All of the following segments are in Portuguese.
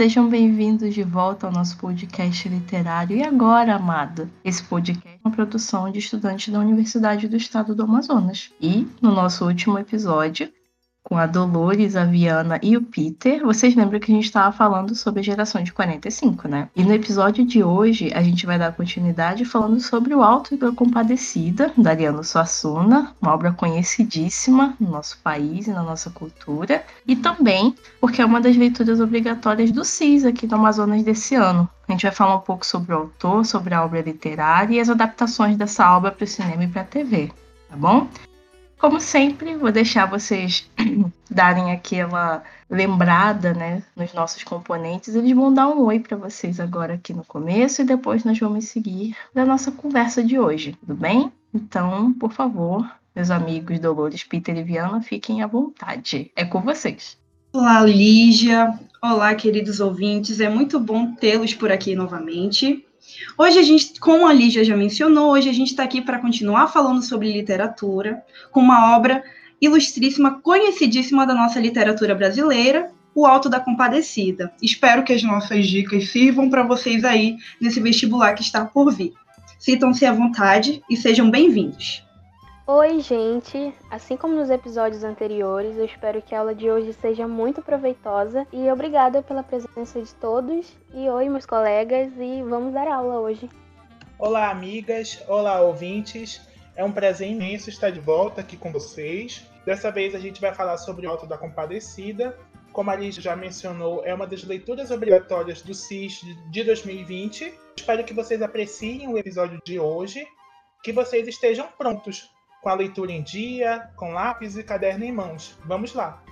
sejam bem-vindos de volta ao nosso podcast literário. E agora, amado, esse podcast é uma produção de estudantes da Universidade do Estado do Amazonas. E no nosso último episódio, com a Dolores, a Viana e o Peter, vocês lembram que a gente estava falando sobre a geração de 45, né? E no episódio de hoje, a gente vai dar continuidade falando sobre o Alto da Compadecida, da Ariano Suassuna, uma obra conhecidíssima no nosso país e na nossa cultura, e também porque é uma das leituras obrigatórias do CIS aqui no Amazonas desse ano. A gente vai falar um pouco sobre o autor, sobre a obra literária e as adaptações dessa obra para o cinema e para a TV, tá bom? Como sempre, vou deixar vocês darem aquela lembrada, né, nos nossos componentes. Eles vão dar um oi para vocês agora aqui no começo e depois nós vamos seguir da nossa conversa de hoje, tudo bem? Então, por favor, meus amigos Dolores, Peter e Viana, fiquem à vontade. É com vocês. Olá, Lígia. Olá, queridos ouvintes. É muito bom tê-los por aqui novamente. Hoje a gente, como a Lígia já mencionou, hoje a gente está aqui para continuar falando sobre literatura, com uma obra ilustríssima, conhecidíssima da nossa literatura brasileira, O Alto da Compadecida. Espero que as nossas dicas sirvam para vocês aí nesse vestibular que está por vir. Sintam-se à vontade e sejam bem-vindos. Oi, gente! Assim como nos episódios anteriores, eu espero que a aula de hoje seja muito proveitosa e obrigada pela presença de todos. E oi, meus colegas, e vamos dar aula hoje. Olá, amigas! Olá, ouvintes! É um prazer imenso estar de volta aqui com vocês. Dessa vez a gente vai falar sobre o Alto da Compadecida. Como a Liz já mencionou, é uma das leituras obrigatórias do CIS de 2020. Espero que vocês apreciem o episódio de hoje, que vocês estejam prontos com a leitura em dia, com lápis e caderno em mãos. Vamos lá!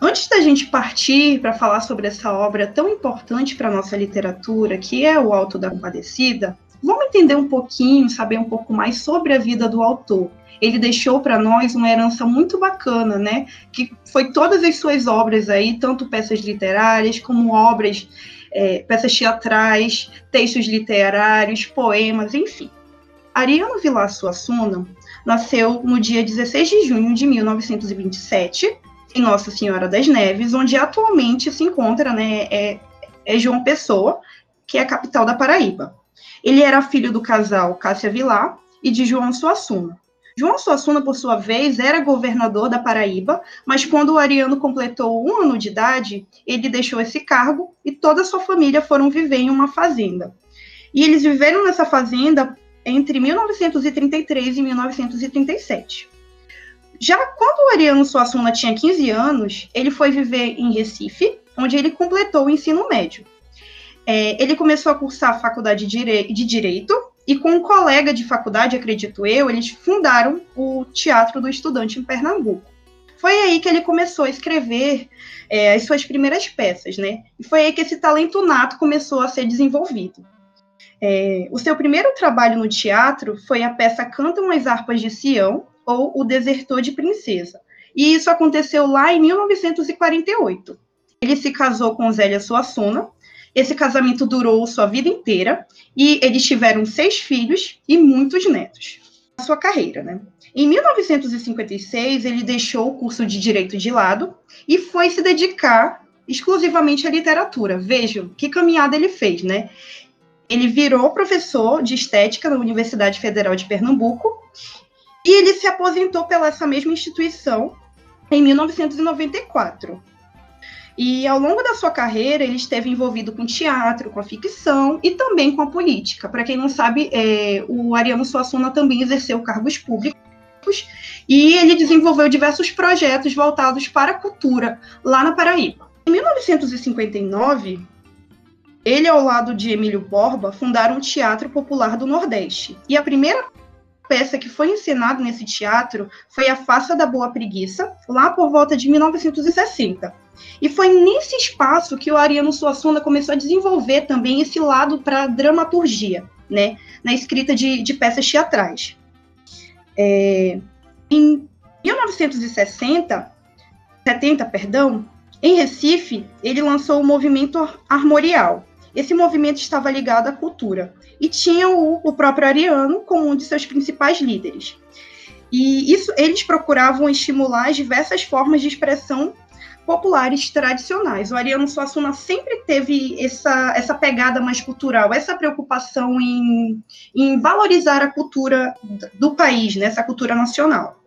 Antes da gente partir para falar sobre essa obra tão importante para a nossa literatura, que é o Alto da Compadecida, vamos entender um pouquinho, saber um pouco mais sobre a vida do autor. Ele deixou para nós uma herança muito bacana, né? Que foi todas as suas obras aí, tanto peças literárias como obras, é, peças teatrais, textos literários, poemas, enfim. Ariano Vilar Suassuna nasceu no dia 16 de junho de 1927, em Nossa Senhora das Neves, onde atualmente se encontra, né, é, é João Pessoa, que é a capital da Paraíba. Ele era filho do casal Cássia Vilar e de João Suassuna. João Suassuna, por sua vez, era governador da Paraíba, mas quando o Ariano completou um ano de idade, ele deixou esse cargo e toda a sua família foram viver em uma fazenda. E eles viveram nessa fazenda entre 1933 e 1937. Já quando o Ariano Suassuna tinha 15 anos, ele foi viver em Recife, onde ele completou o ensino médio. É, ele começou a cursar a faculdade de Direito e com um colega de faculdade, acredito eu, eles fundaram o Teatro do Estudante em Pernambuco. Foi aí que ele começou a escrever é, as suas primeiras peças, né? E foi aí que esse talento nato começou a ser desenvolvido. É, o seu primeiro trabalho no teatro foi a peça Cantam as Harpas de Sião, ou O Desertor de Princesa. E isso aconteceu lá em 1948. Ele se casou com Zélia Suassuna. Esse casamento durou sua vida inteira e eles tiveram seis filhos e muitos netos. A sua carreira, né? Em 1956, ele deixou o curso de direito de lado e foi se dedicar exclusivamente à literatura. Vejam que caminhada ele fez, né? Ele virou professor de estética na Universidade Federal de Pernambuco e ele se aposentou pela essa mesma instituição em 1994. E ao longo da sua carreira, ele esteve envolvido com teatro, com a ficção e também com a política. Para quem não sabe, é, o Ariano Suassuna também exerceu cargos públicos e ele desenvolveu diversos projetos voltados para a cultura lá na Paraíba. Em 1959, ele, ao lado de Emílio Borba, fundaram o Teatro Popular do Nordeste. E a primeira peça que foi encenada nesse teatro foi A Faça da Boa Preguiça, lá por volta de 1960. E foi nesse espaço que o Ariano Suassuna começou a desenvolver também esse lado para dramaturgia, né, na escrita de, de peças teatrais. É, em 1960, 1970, perdão, em Recife, ele lançou o movimento armorial. Esse movimento estava ligado à cultura e tinha o, o próprio Ariano como um de seus principais líderes. E isso, eles procuravam estimular as diversas formas de expressão populares tradicionais. O Ariano Suassuna sempre teve essa, essa pegada mais cultural, essa preocupação em, em valorizar a cultura do país, né, essa cultura nacional.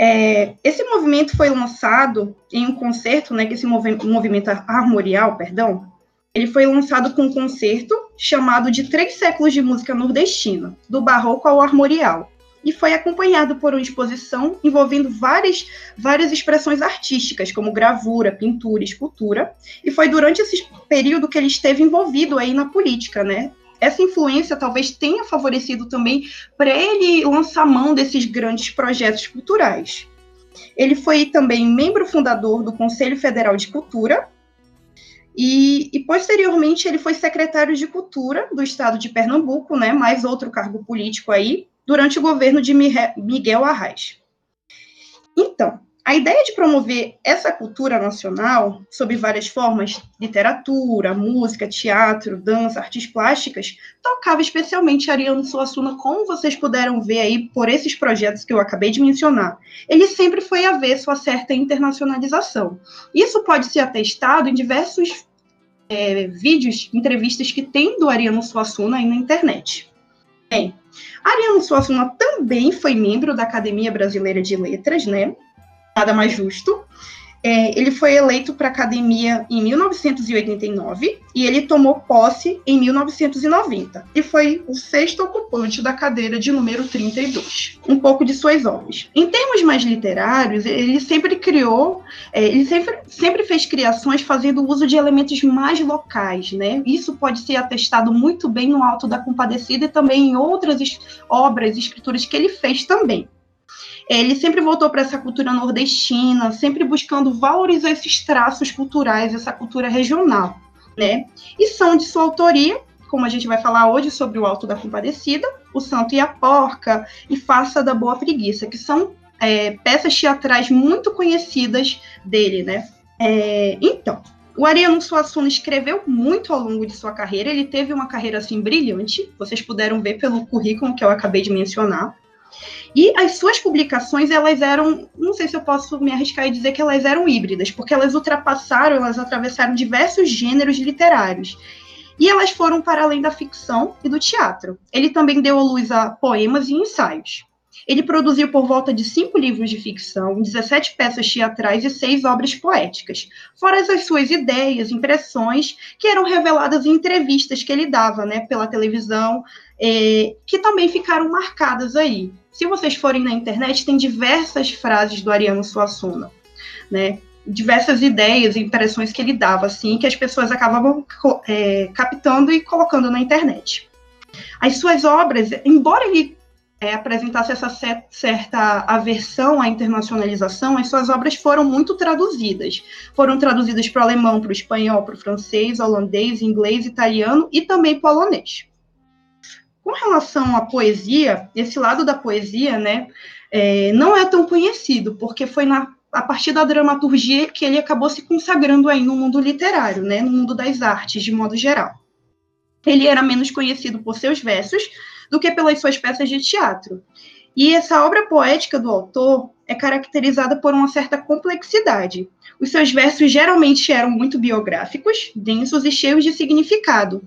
É, esse movimento foi lançado em um concerto, né, que esse movi movimento armorial, perdão, ele foi lançado com um concerto chamado de Três Séculos de Música Nordestina, do Barroco ao Armorial, e foi acompanhado por uma exposição envolvendo várias, várias expressões artísticas, como gravura, pintura, escultura, e foi durante esse período que ele esteve envolvido aí na política, né, essa influência talvez tenha favorecido também para ele lançar mão desses grandes projetos culturais. Ele foi também membro fundador do Conselho Federal de Cultura e, e, posteriormente ele foi secretário de Cultura do Estado de Pernambuco, né, mais outro cargo político aí, durante o governo de Miguel Arraes. Então, a ideia de promover essa cultura nacional, sob várias formas, literatura, música, teatro, dança, artes plásticas, tocava especialmente Ariano Suassuna, como vocês puderam ver aí por esses projetos que eu acabei de mencionar. Ele sempre foi avesso a certa internacionalização. Isso pode ser atestado em diversos é, vídeos, entrevistas que tem do Ariano Suassuna aí na internet. Bem, Ariano Suassuna também foi membro da Academia Brasileira de Letras, né? nada mais justo. É, ele foi eleito para a academia em 1989 e ele tomou posse em 1990 e foi o sexto ocupante da cadeira de número 32. Um pouco de suas obras. Em termos mais literários, ele sempre criou, é, ele sempre, sempre fez criações fazendo uso de elementos mais locais, né? Isso pode ser atestado muito bem no Alto da Compadecida e também em outras obras, escrituras que ele fez também. Ele sempre voltou para essa cultura nordestina, sempre buscando valorizar esses traços culturais, essa cultura regional, né? E são de sua autoria, como a gente vai falar hoje sobre o Alto da Compadecida, O Santo e a Porca e Faça da Boa Preguiça, que são é, peças teatrais muito conhecidas dele, né? É, então, o Ariano Suassuna escreveu muito ao longo de sua carreira, ele teve uma carreira assim brilhante, vocês puderam ver pelo currículo que eu acabei de mencionar. E as suas publicações, elas eram, não sei se eu posso me arriscar e dizer que elas eram híbridas, porque elas ultrapassaram, elas atravessaram diversos gêneros literários. E elas foram para além da ficção e do teatro. Ele também deu à luz a poemas e ensaios. Ele produziu por volta de cinco livros de ficção, 17 peças teatrais e seis obras poéticas, fora as suas ideias, impressões, que eram reveladas em entrevistas que ele dava né, pela televisão, é, que também ficaram marcadas aí. Se vocês forem na internet, tem diversas frases do Ariano Suassuna, né? Diversas ideias e impressões que ele dava, assim, que as pessoas acabavam é, captando e colocando na internet. As suas obras, embora ele é, apresentasse essa certa aversão à internacionalização, as suas obras foram muito traduzidas. Foram traduzidas para o alemão, para o espanhol, para o francês, holandês, inglês, italiano e também polonês. Com relação à poesia, esse lado da poesia, né, é, não é tão conhecido, porque foi na, a partir da dramaturgia que ele acabou se consagrando aí no mundo literário, né, no mundo das artes, de modo geral. Ele era menos conhecido por seus versos do que pelas suas peças de teatro. E essa obra poética do autor é caracterizada por uma certa complexidade. Os seus versos geralmente eram muito biográficos, densos e cheios de significado.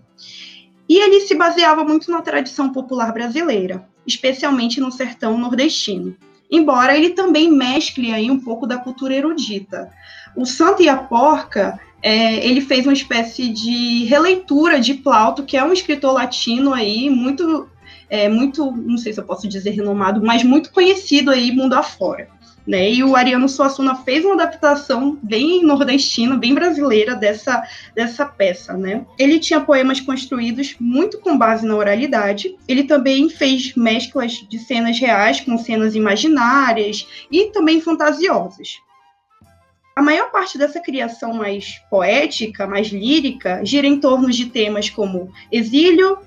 E ele se baseava muito na tradição popular brasileira, especialmente no sertão nordestino. Embora ele também mescle aí um pouco da cultura erudita. O Santo e a Porca, é, ele fez uma espécie de releitura de Plauto, que é um escritor latino aí muito, é, muito, não sei se eu posso dizer renomado, mas muito conhecido aí mundo afora. Né? E o Ariano Suassuna fez uma adaptação bem nordestina, bem brasileira dessa, dessa peça. Né? Ele tinha poemas construídos muito com base na oralidade. Ele também fez mesclas de cenas reais com cenas imaginárias e também fantasiosas. A maior parte dessa criação mais poética, mais lírica, gira em torno de temas como exílio,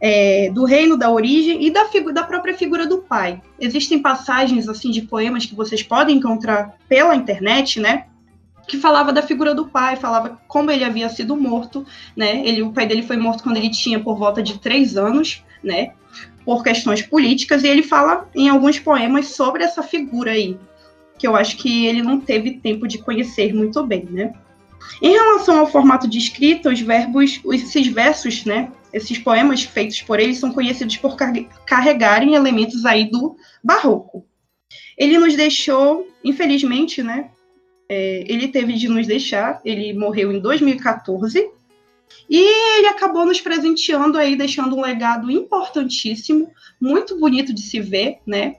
é, do reino, da origem e da, da própria figura do pai. Existem passagens assim de poemas que vocês podem encontrar pela internet, né? Que falava da figura do pai, falava como ele havia sido morto, né? Ele, o pai dele foi morto quando ele tinha por volta de três anos, né? Por questões políticas, e ele fala em alguns poemas sobre essa figura aí, que eu acho que ele não teve tempo de conhecer muito bem, né? Em relação ao formato de escrita, os verbos, esses versos, né, esses poemas feitos por ele são conhecidos por carregarem elementos aí do barroco. Ele nos deixou, infelizmente, né, é, ele teve de nos deixar, ele morreu em 2014, e ele acabou nos presenteando aí, deixando um legado importantíssimo, muito bonito de se ver, né,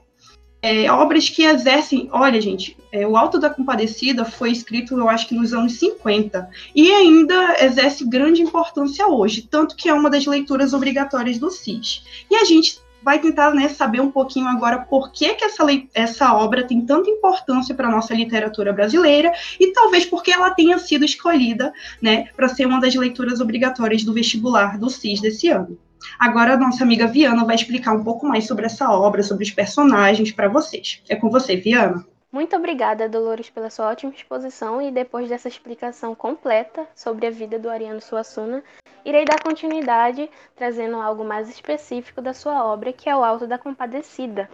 é, obras que exercem. Olha, gente, é, o Alto da Compadecida foi escrito, eu acho que nos anos 50, e ainda exerce grande importância hoje, tanto que é uma das leituras obrigatórias do CIS. E a gente vai tentar né, saber um pouquinho agora por que, que essa, essa obra tem tanta importância para a nossa literatura brasileira e talvez porque ela tenha sido escolhida né, para ser uma das leituras obrigatórias do vestibular do CIS desse ano. Agora a nossa amiga Viana vai explicar um pouco mais sobre essa obra, sobre os personagens para vocês. É com você, Viana. Muito obrigada, Dolores, pela sua ótima exposição e depois dessa explicação completa sobre a vida do Ariano Suassuna, irei dar continuidade trazendo algo mais específico da sua obra, que é o Alto da Compadecida.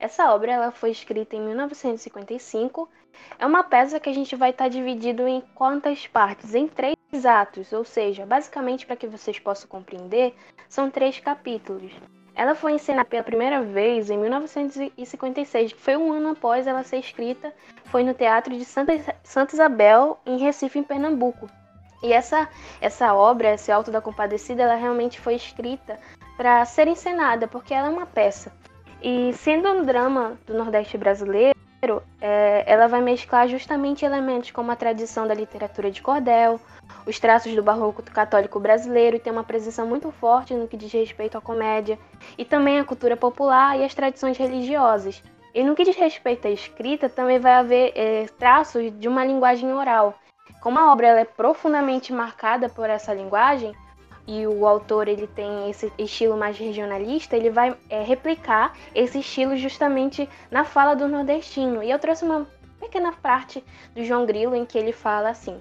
Essa obra ela foi escrita em 1955. É uma peça que a gente vai estar dividido em quantas partes? Em três atos, ou seja, basicamente para que vocês possam compreender, são três capítulos. Ela foi encenada pela primeira vez em 1956, que foi um ano após ela ser escrita, foi no Teatro de Santa, Santa Isabel, em Recife, em Pernambuco. E essa, essa obra, esse Alto da Compadecida, ela realmente foi escrita para ser encenada, porque ela é uma peça. E sendo um drama do Nordeste brasileiro, é, ela vai mesclar justamente elementos como a tradição da literatura de cordel, os traços do barroco católico brasileiro e tem uma presença muito forte no que diz respeito à comédia, e também à cultura popular e às tradições religiosas. E no que diz respeito à escrita, também vai haver é, traços de uma linguagem oral. Como a obra é profundamente marcada por essa linguagem, e o autor ele tem esse estilo mais regionalista, ele vai é, replicar esse estilo justamente na fala do nordestino. E eu trouxe uma pequena parte do João Grilo em que ele fala assim: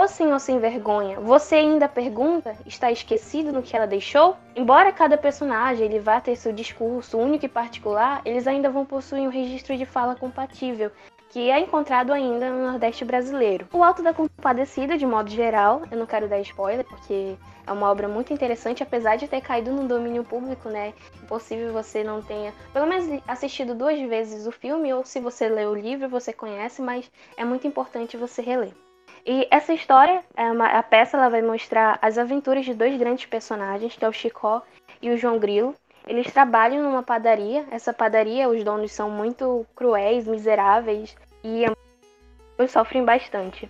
Ô senhor sem vergonha, você ainda pergunta? Está esquecido no que ela deixou? Embora cada personagem ele vá ter seu discurso único e particular, eles ainda vão possuir um registro de fala compatível, que é encontrado ainda no Nordeste brasileiro. O Alto da Compadecida, de modo geral, eu não quero dar spoiler, porque é uma obra muito interessante, apesar de ter caído no domínio público, né? Impossível você não tenha, pelo menos, assistido duas vezes o filme, ou se você lê o livro, você conhece, mas é muito importante você reler. E essa história, é uma, a peça ela vai mostrar as aventuras de dois grandes personagens, que é o Chicó e o João Grilo. Eles trabalham numa padaria. Essa padaria, os donos são muito cruéis, miseráveis e sofrem bastante.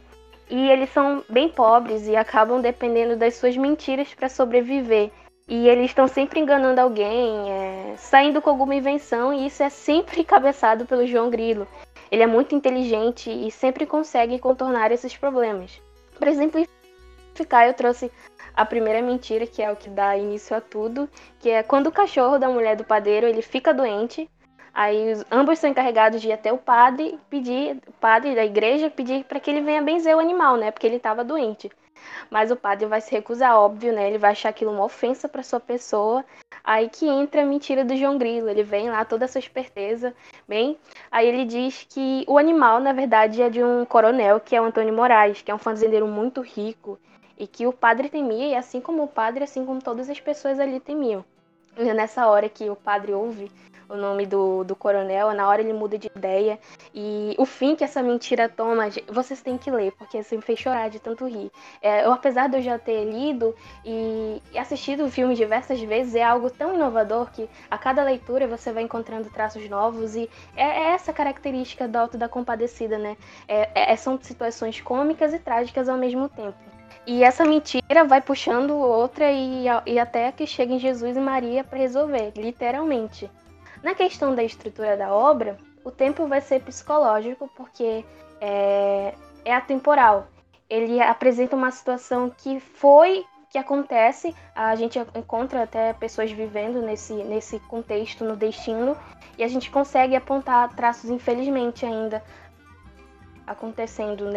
E eles são bem pobres e acabam dependendo das suas mentiras para sobreviver. E eles estão sempre enganando alguém, é, saindo com alguma invenção, e isso é sempre cabeçado pelo João Grilo. Ele é muito inteligente e sempre consegue contornar esses problemas. Para exemplificar, eu trouxe a primeira mentira, que é o que dá início a tudo, que é quando o cachorro da mulher do padeiro ele fica doente, aí os, ambos são encarregados de ir até o padre pedir, o padre da igreja pedir para que ele venha benzer o animal, né? Porque ele estava doente. Mas o padre vai se recusar, óbvio, né? Ele vai achar aquilo uma ofensa para sua pessoa. Aí que entra a mentira do João Grilo. Ele vem lá, toda a sua esperteza, bem. Aí ele diz que o animal, na verdade, é de um coronel, que é o Antônio Moraes, que é um fazendeiro muito rico. E que o padre temia, e assim como o padre, assim como todas as pessoas ali temiam. E é nessa hora que o padre ouve o nome do, do coronel, na hora ele muda de ideia. E o fim que essa mentira toma, vocês têm que ler, porque você me fez chorar de tanto rir. É, eu, apesar de eu já ter lido e, assistido o filme diversas vezes, é algo tão inovador que a cada leitura você vai encontrando traços novos. E é, é essa característica do Alto da Compadecida, né? É, é, são situações cômicas e trágicas ao mesmo tempo. E essa mentira vai puxando outra e, e até que chega em Jesus e Maria para resolver, literalmente. Na questão da estrutura da obra, o tempo vai ser psicológico porque é, é atemporal. Ele apresenta uma situação que foi que acontece, a gente encontra até pessoas vivendo nesse, nesse contexto, no destino, e a gente consegue apontar traços, infelizmente, ainda acontecendo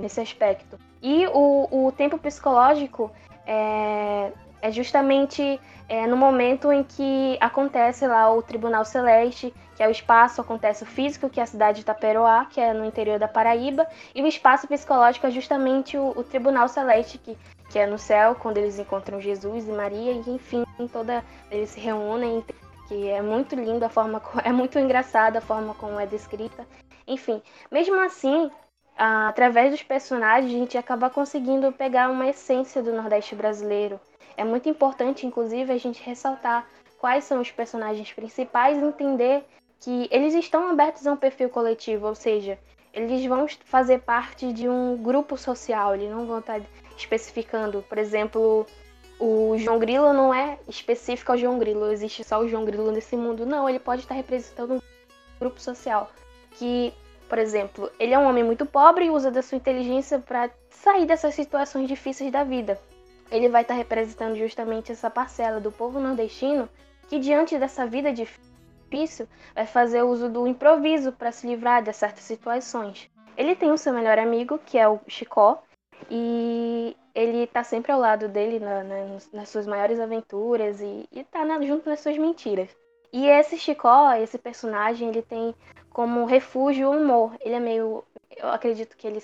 nesse aspecto. E o, o tempo psicológico é, é justamente é, no momento em que acontece lá o Tribunal Celeste, que é o espaço, acontece o físico, que é a cidade de Itaperoá, que é no interior da Paraíba, e o espaço psicológico é justamente o, o Tribunal Celeste, que, que é no céu, quando eles encontram Jesus e Maria, e enfim, toda eles se reúnem, que é muito lindo a forma, é muito engraçada a forma como é descrita. Enfim, mesmo assim, através dos personagens, a gente acaba conseguindo pegar uma essência do Nordeste brasileiro. É muito importante, inclusive, a gente ressaltar quais são os personagens principais e entender que eles estão abertos a um perfil coletivo, ou seja, eles vão fazer parte de um grupo social, eles não vão estar especificando. Por exemplo, o João Grilo não é específico ao João Grilo, existe só o João Grilo nesse mundo. Não, ele pode estar representando um grupo social que por exemplo, ele é um homem muito pobre e usa da sua inteligência para sair dessas situações difíceis da vida. Ele vai estar tá representando justamente essa parcela do povo nordestino que, diante dessa vida difícil, vai fazer uso do improviso para se livrar de certas situações. Ele tem o seu melhor amigo, que é o Chicó, e ele está sempre ao lado dele na, na, nas suas maiores aventuras e, está junto nas suas mentiras. E esse Chicó, esse personagem, ele tem como refúgio o humor. Ele é meio. Eu acredito que ele,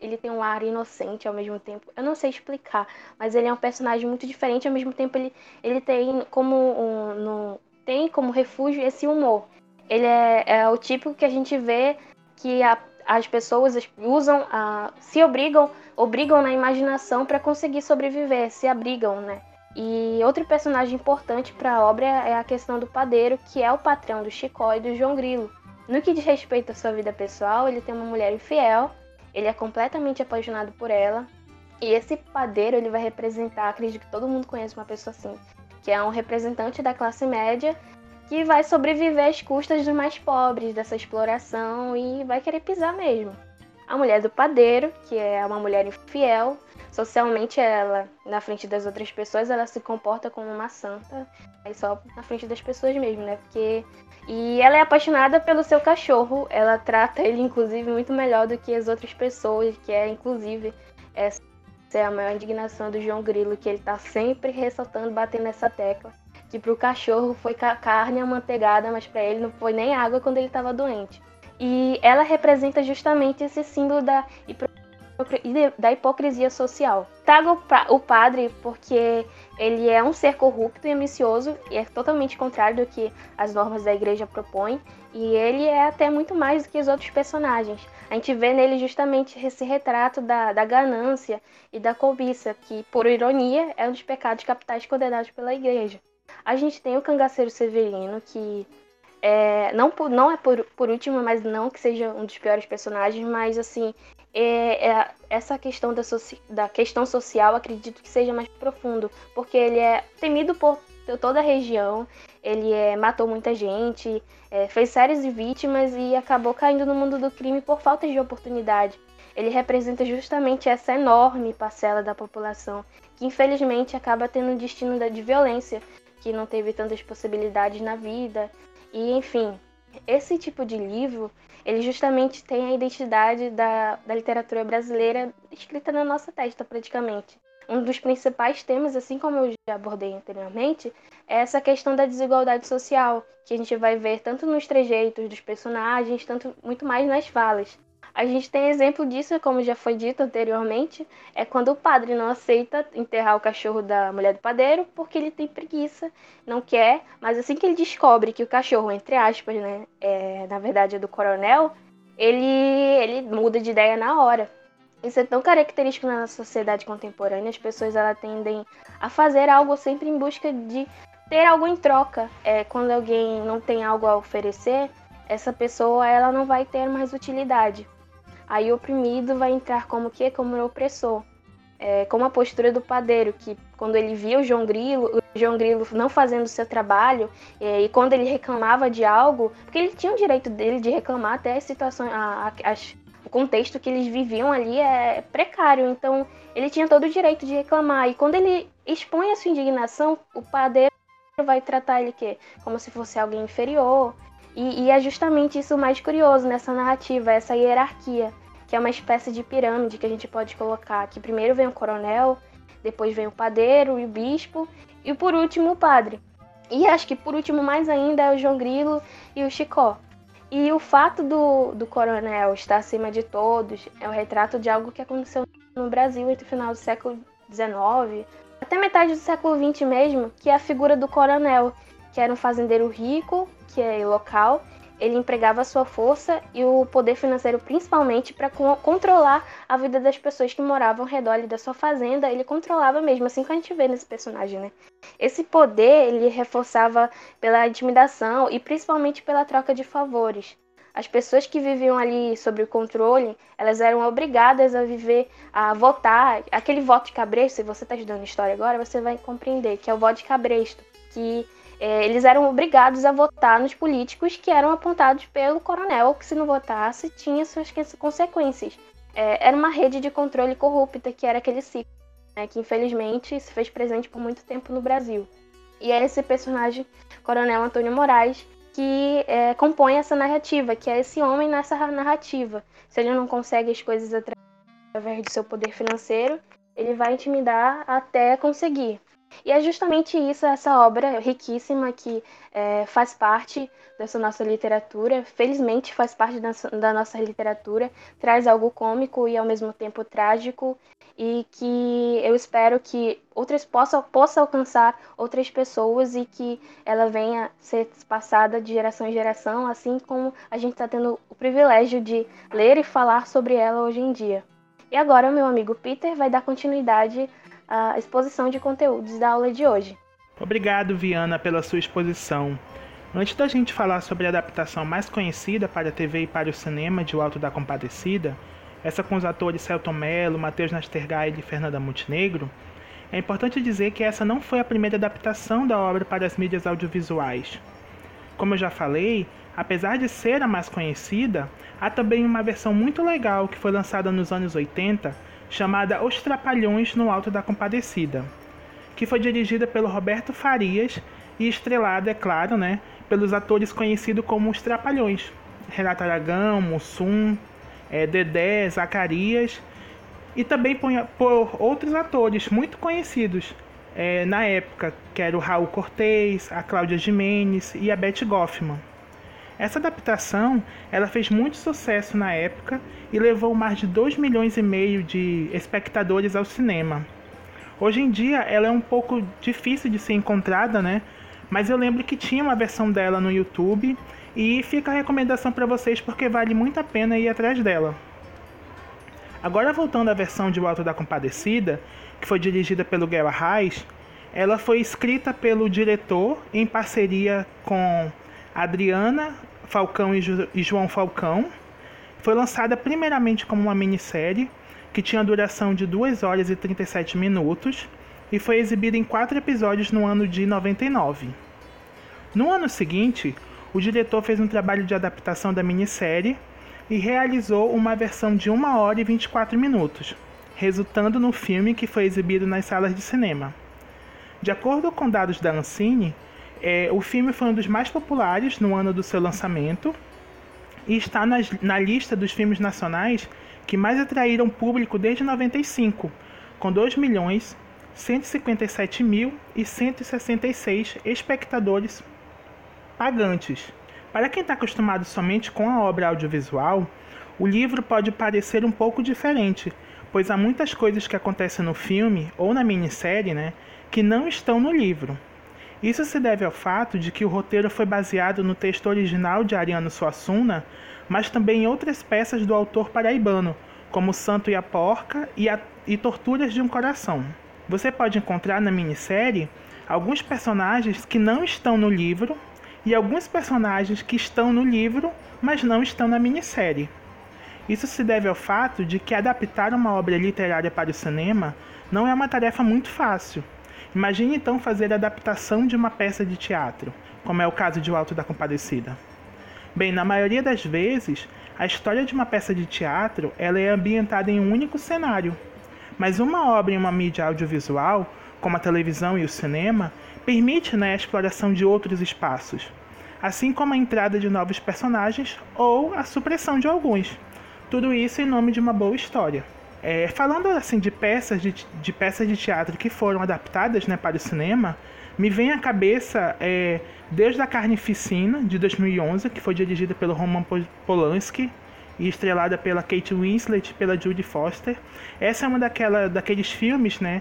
ele tem um ar inocente ao mesmo tempo. Eu não sei explicar, mas ele é um personagem muito diferente. Ao mesmo tempo, ele, ele tem como um, no, tem como refúgio esse humor. Ele é, é o tipo que a gente vê que a, as pessoas usam, a, se obrigam, obrigam na imaginação para conseguir sobreviver, se abrigam, né? E outro personagem importante para a obra é a questão do padeiro, que é o patrão do Chicó e do João Grilo. No que diz respeito à sua vida pessoal, ele tem uma mulher infiel, ele é completamente apaixonado por ela. E esse padeiro ele vai representar, acredito que todo mundo conhece uma pessoa assim, que é um representante da classe média que vai sobreviver às custas dos mais pobres dessa exploração e vai querer pisar mesmo. A mulher do padeiro, que é uma mulher infiel, socialmente ela, na frente das outras pessoas, ela se comporta como uma santa, aí só na frente das pessoas mesmo, né? Porque e ela é apaixonada pelo seu cachorro. Ela trata ele, inclusive, muito melhor do que as outras pessoas, que é, inclusive, essa é a maior indignação do João Grilo, que ele tá sempre ressaltando, batendo nessa tecla. Que pro cachorro foi carne amanteigada, mas para ele não foi nem água quando ele estava doente. E ela representa justamente esse símbolo da da hipocrisia social. Trago o padre porque ele é um ser corrupto e ambicioso e é totalmente contrário do que as normas da igreja propõem. E ele é até muito mais do que os outros personagens. A gente vê nele justamente esse retrato da, da ganância e da cobiça, que, por ironia, é um dos pecados capitais condenados pela igreja. A gente tem o cangaceiro Severino, que é, não, não é por, por último, mas não que seja um dos piores personagens, mas assim, é, é, essa questão da, da, questão social acredito que seja mais profundo, porque ele é temido por toda a região, ele é, matou muita gente, é, fez séries de vítimas e acabou caindo no mundo do crime por falta de oportunidade. Ele representa justamente essa enorme parcela da população que infelizmente acaba tendo um destino de violência, que não teve tantas possibilidades na vida, e enfim, esse tipo de livro ele justamente tem a identidade da, da literatura brasileira escrita na nossa testa, praticamente. Um dos principais temas, assim como eu já abordei anteriormente, é essa questão da desigualdade social, que a gente vai ver tanto nos trejeitos dos personagens, tanto muito mais nas falas. A gente tem exemplo disso, como já foi dito anteriormente, é quando o padre não aceita enterrar o cachorro da mulher do padeiro porque ele tem preguiça, não quer, mas assim que ele descobre que o cachorro, entre aspas, né, é, na verdade é do coronel, ele, ele muda de ideia na hora. Isso é tão característico na sociedade contemporânea, as pessoas elas tendem a fazer algo sempre em busca de ter algo em troca. É, quando alguém não tem algo a oferecer, essa pessoa ela não vai ter mais utilidade. Aí o oprimido vai entrar como que? Como o opressor. É, como a postura do padeiro, que quando ele via o João Grilo, o João Grilo não fazendo o seu trabalho, é, e quando ele reclamava de algo, porque ele tinha o direito dele de reclamar até as situações, a, a, as, o contexto que eles viviam ali é precário, então ele tinha todo o direito de reclamar. E quando ele expõe a sua indignação, o padeiro vai tratar ele que como se fosse alguém inferior. E, e, é justamente isso mais curioso nessa narrativa, essa hierarquia, que é uma espécie de pirâmide que a gente pode colocar. Que primeiro vem o coronel, depois vem o padeiro e o bispo, e por último o padre. E acho que por último mais ainda é o João Grilo e o Chicó. E o fato do, do coronel estar acima de todos é o retrato de algo que aconteceu no Brasil entre o final do século XIX até metade do século XX mesmo, que é a figura do coronel, que era um fazendeiro rico, que é local, ele empregava sua força e o poder financeiro principalmente para controlar a vida das pessoas que moravam ao redor da sua fazenda. Ele controlava mesmo, assim que a gente vê nesse personagem, né? Esse poder ele reforçava pela intimidação e principalmente pela troca de favores. As pessoas que viviam ali sob o controle, elas eram obrigadas a viver, a votar. Aquele voto de cabresto, se você está estudando história agora, você vai compreender que é o voto de cabresto, que é, eles eram obrigados a votar nos políticos que eram apontados pelo coronel, que se não votasse tinha suas consequências. É, era uma rede de controle corrupta, que era aquele ciclo, né, que infelizmente se fez presente por muito tempo no Brasil. E é esse personagem, Coronel Antônio Moraes, que é, compõe essa narrativa, que é esse homem nessa narrativa. Se ele não consegue as coisas através do seu poder financeiro, ele vai intimidar até conseguir. E é justamente isso, essa obra riquíssima que é, faz parte dessa nossa literatura, felizmente faz parte da, da, nossa literatura, traz algo cômico e ao mesmo tempo trágico, e que eu espero que outras possa, possa alcançar outras pessoas e que ela venha ser passada de geração em geração, assim como a gente está tendo o privilégio de ler e falar sobre ela hoje em dia. E agora, meu amigo Peter vai dar continuidade a exposição de conteúdos da aula de hoje. Obrigado, Viana, pela sua exposição. Antes da gente falar sobre a adaptação mais conhecida para a TV e para o cinema de O Alto da Compadecida, essa com os atores Celton Mello, Matheus Nastergaile e Fernanda Montenegro, é importante dizer que essa não foi a primeira adaptação da obra para as mídias audiovisuais. Como eu já falei, apesar de ser a mais conhecida, há também uma versão muito legal que foi lançada nos anos 80 chamada Os Trapalhões no Alto da Compadecida, que foi dirigida pelo Roberto Farias e estrelada, é claro, né, pelos atores conhecidos como Os Trapalhões, Renato Aragão, Mussum, é, Dedé, Zacarias, e também por, outros atores muito conhecidos é, na época, que era o Raul Cortez, a Cláudia Jimenez e a Betty Goffman. Essa adaptação ela fez muito sucesso na época e levou mais de 2 milhões e meio de espectadores ao cinema. Hoje em dia ela é um pouco difícil de ser encontrada, né? Mas eu lembro que tinha uma versão dela no YouTube e fica a recomendação para vocês porque vale muito a pena ir atrás dela. Agora voltando à versão de O Alto da Compadecida, que foi dirigida pelo Guerra Reis, ela foi escrita pelo diretor em parceria com Adriana Falcão e, jo e João Falcão. Foi lançada primeiramente como uma minissérie que tinha duração de 2 horas e 37 minutos e foi exibida em quatro episódios no ano de 99. No ano seguinte, o diretor fez um trabalho de adaptação da minissérie e realizou uma versão de 1 hora e 24 minutos, resultando no filme que foi exibido nas salas de cinema. De acordo com dados da Ancine, é, o filme foi um dos mais populares no ano do seu lançamento e está nas, na lista dos filmes nacionais que mais atraíram público desde 95, com 2 milhões 157 mil e 166 espectadores pagantes. Para quem está acostumado somente com a obra audiovisual, o livro pode parecer um pouco diferente, pois há muitas coisas que acontecem no filme ou na minissérie né, que não estão no livro. Isso se deve ao fato de que o roteiro foi baseado no texto original de Ariano Suassuna, mas também em outras peças do autor paraibano, como Santo e a Porca e, a, e Torturas de um Coração. Você pode encontrar na minissérie alguns personagens que não estão no livro e alguns personagens que estão no livro, mas não estão na minissérie. Isso se deve ao fato de que adaptar uma obra literária para o cinema não é uma tarefa muito fácil Imagine então fazer a adaptação de uma peça de teatro, como é o caso de O Alto da Compadecida. Bem, na maioria das vezes, A história de uma peça de teatro ela é ambientada em um único cenário, mas uma obra em uma mídia audiovisual, como a televisão e o cinema, permite né, a exploração de outros espaços, assim como a entrada de novos personagens ou a supressão de alguns. Tudo isso em nome de uma boa história. É, falando assim de peças de, de, peças de teatro que foram adaptadas né, para o cinema, me vem à cabeça é, Desde a Carnificina, de 2011, que foi dirigida pelo Roman Polanski e estrelada pela Kate Winslet e pela Judy Foster. Essa é uma daquela, daqueles filmes né,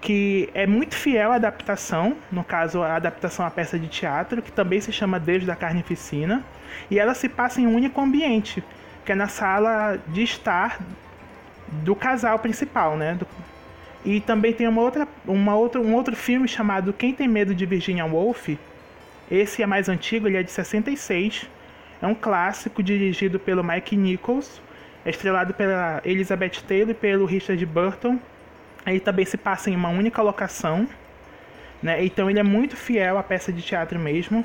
que é muito fiel à adaptação, no caso a adaptação à peça de teatro, que também se chama Desde a Carnificina, e ela se passa em um único ambiente, que é na sala de estar do casal principal, né? Do... E também tem uma outra, uma outra, um outro filme chamado Quem Tem Medo de Virginia Woolf. Esse é mais antigo, ele é de 66. É um clássico dirigido pelo Mike Nichols, é estrelado pela Elizabeth Taylor e pelo Richard Burton. Ele também se passa em uma única locação, né? Então ele é muito fiel à peça de teatro mesmo.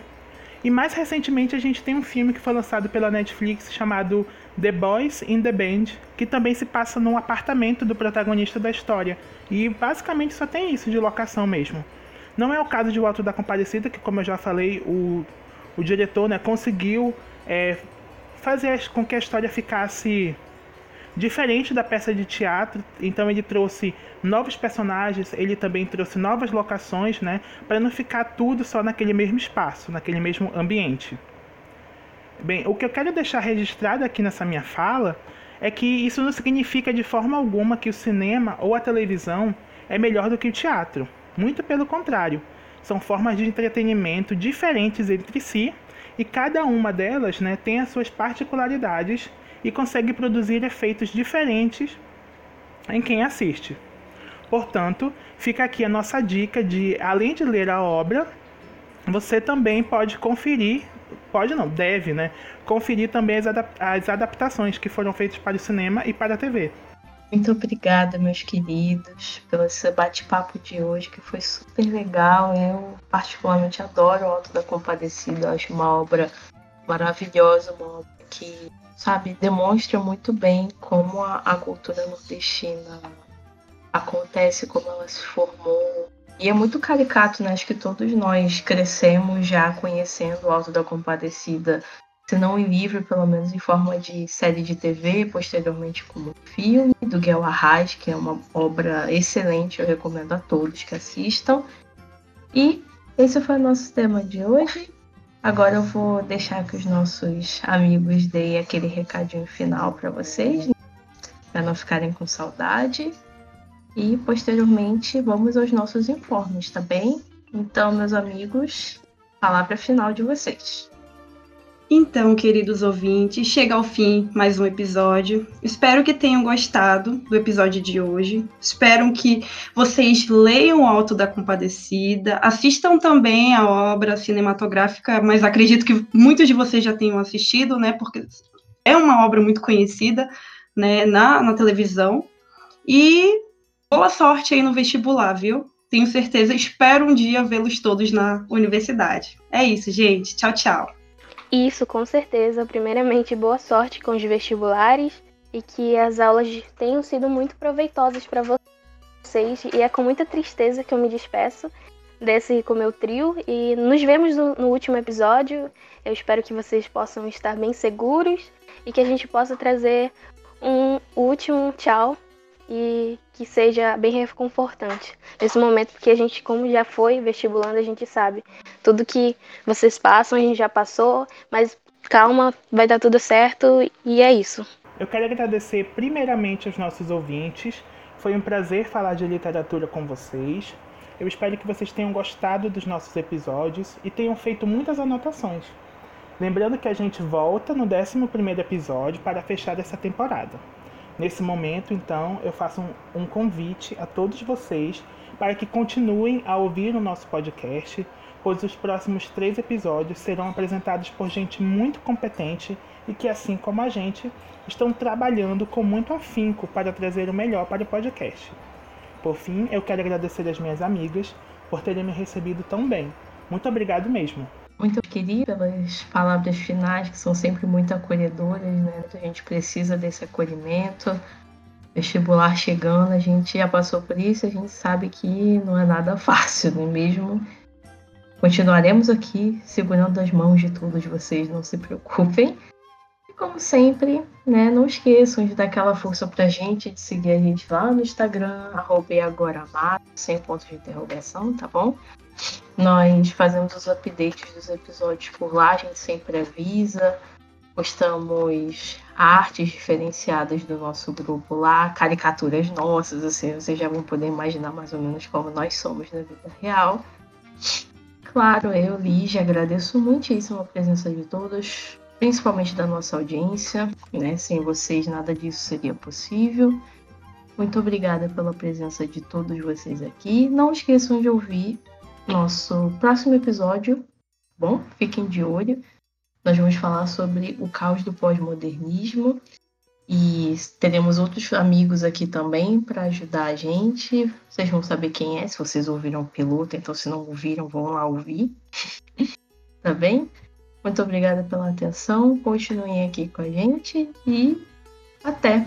E mais recentemente a gente tem um filme que foi lançado pela Netflix chamado The Boys in the Band, que também se passa num apartamento do protagonista da história. E basicamente só tem isso de locação mesmo. Não é o caso de O Alto da Compadecida, que como eu já falei, o, o diretor né, conseguiu é, fazer com que a história ficasse diferente da peça de teatro, então ele trouxe novos personagens, ele também trouxe novas locações, né, para não ficar tudo só naquele mesmo espaço, naquele mesmo ambiente. Bem, o que eu quero deixar registrado aqui nessa minha fala é que isso não significa de forma alguma que o cinema ou a televisão é melhor do que o teatro. Muito pelo contrário, são formas de entretenimento diferentes entre si e cada uma delas né, tem as suas particularidades e consegue produzir efeitos diferentes em quem assiste. Portanto, fica aqui a nossa dica de, além de ler a obra, você também pode conferir, pode não, deve, né? Conferir também as, adap as adaptações que foram feitas para o cinema e para a TV. Muito obrigada, meus queridos, pelo esse bate-papo de hoje, que foi super legal. Eu, particularmente, adoro o Alto da Compadecida. Acho uma obra maravilhosa, uma obra que sabe, demonstra muito bem como a, a cultura nordestina acontece, como ela se formou. E é muito caricato, né? Acho que todos nós crescemos já conhecendo o Alto da Compadecida, se não em livro, pelo menos em forma de série de TV, posteriormente como filme, do Guel Arraes, que é uma obra excelente, eu recomendo a todos que assistam. E esse foi o nosso tema de hoje. Agora eu vou deixar que os nossos amigos deem aquele recadinho final para vocês, né? para não ficarem com saudade. E posteriormente vamos aos nossos informes, tá bem? Então, meus amigos, palavra final de vocês. Então, queridos ouvintes, chega ao fim mais um episódio. Espero que tenham gostado do episódio de hoje. Espero que vocês leiam o Alto da Compadecida, assistam também a obra cinematográfica, mas acredito que muitos de vocês já tenham assistido, né? Porque é uma obra muito conhecida, né, na, na televisão. E boa sorte aí no vestibular, viu? Tenho certeza, espero um dia vê-los todos na universidade. É isso, gente. Tchau, tchau. Isso, com certeza. Primeiramente, boa sorte com os vestibulares e que as aulas tenham sido muito proveitosas para vocês. E é com muita tristeza que eu me despeço desse com meu trio e nos vemos no, no último episódio. Eu espero que vocês possam estar bem seguros e que a gente possa trazer um último tchau e que seja bem reconfortante nesse momento, porque a gente, como já foi vestibulando, a gente sabe tudo que vocês passam, a gente já passou, mas calma, vai dar tudo certo e é isso. Eu quero agradecer primeiramente aos nossos ouvintes. Foi um prazer falar de literatura com vocês. Eu espero que vocês tenham gostado dos nossos episódios e tenham feito muitas anotações. Lembrando que a gente volta no 11 episódio para fechar essa temporada. Nesse momento, então, eu faço um, um, convite a todos vocês para que continuem a ouvir o nosso podcast, pois os próximos três episódios serão apresentados por gente muito competente e que, assim como a gente, estão trabalhando com muito afinco para trazer o melhor para o podcast. Por fim, eu quero agradecer às minhas amigas por terem me recebido tão bem. Muito obrigado mesmo. Muito querida pelas palavras finais, que são sempre muito acolhedoras, né? A gente precisa desse acolhimento. Vestibular chegando, a gente já passou por isso, a gente sabe que não é nada fácil, não é mesmo? Continuaremos aqui segurando as mãos de todos vocês, não se preocupem. E como sempre, né, não esqueçam de dar aquela força pra gente, de seguir a gente lá no Instagram, arroba sem ponto de interrogação, tá bom? Nós fazemos os updates dos episódios por lá, a gente sempre avisa. Postamos artes diferenciadas do nosso grupo lá, caricaturas nossas, assim, vocês já vão poder imaginar mais ou menos como nós somos na vida real. Claro, eu, Lígia, agradeço muitíssimo a presença de todos, principalmente da nossa audiência, né? Sem vocês nada disso seria possível. Muito obrigada pela presença de todos vocês aqui. Não esqueçam de ouvir nosso próximo episódio. Bom, fiquem de olho. Nós vamos falar sobre o caos do pós-modernismo e teremos outros amigos aqui também para ajudar a gente. Vocês vão saber quem é, se vocês ouviram o piloto, então se não ouviram, vão lá ouvir. tá bem? Muito obrigada pela atenção. Continuem aqui com a gente e até!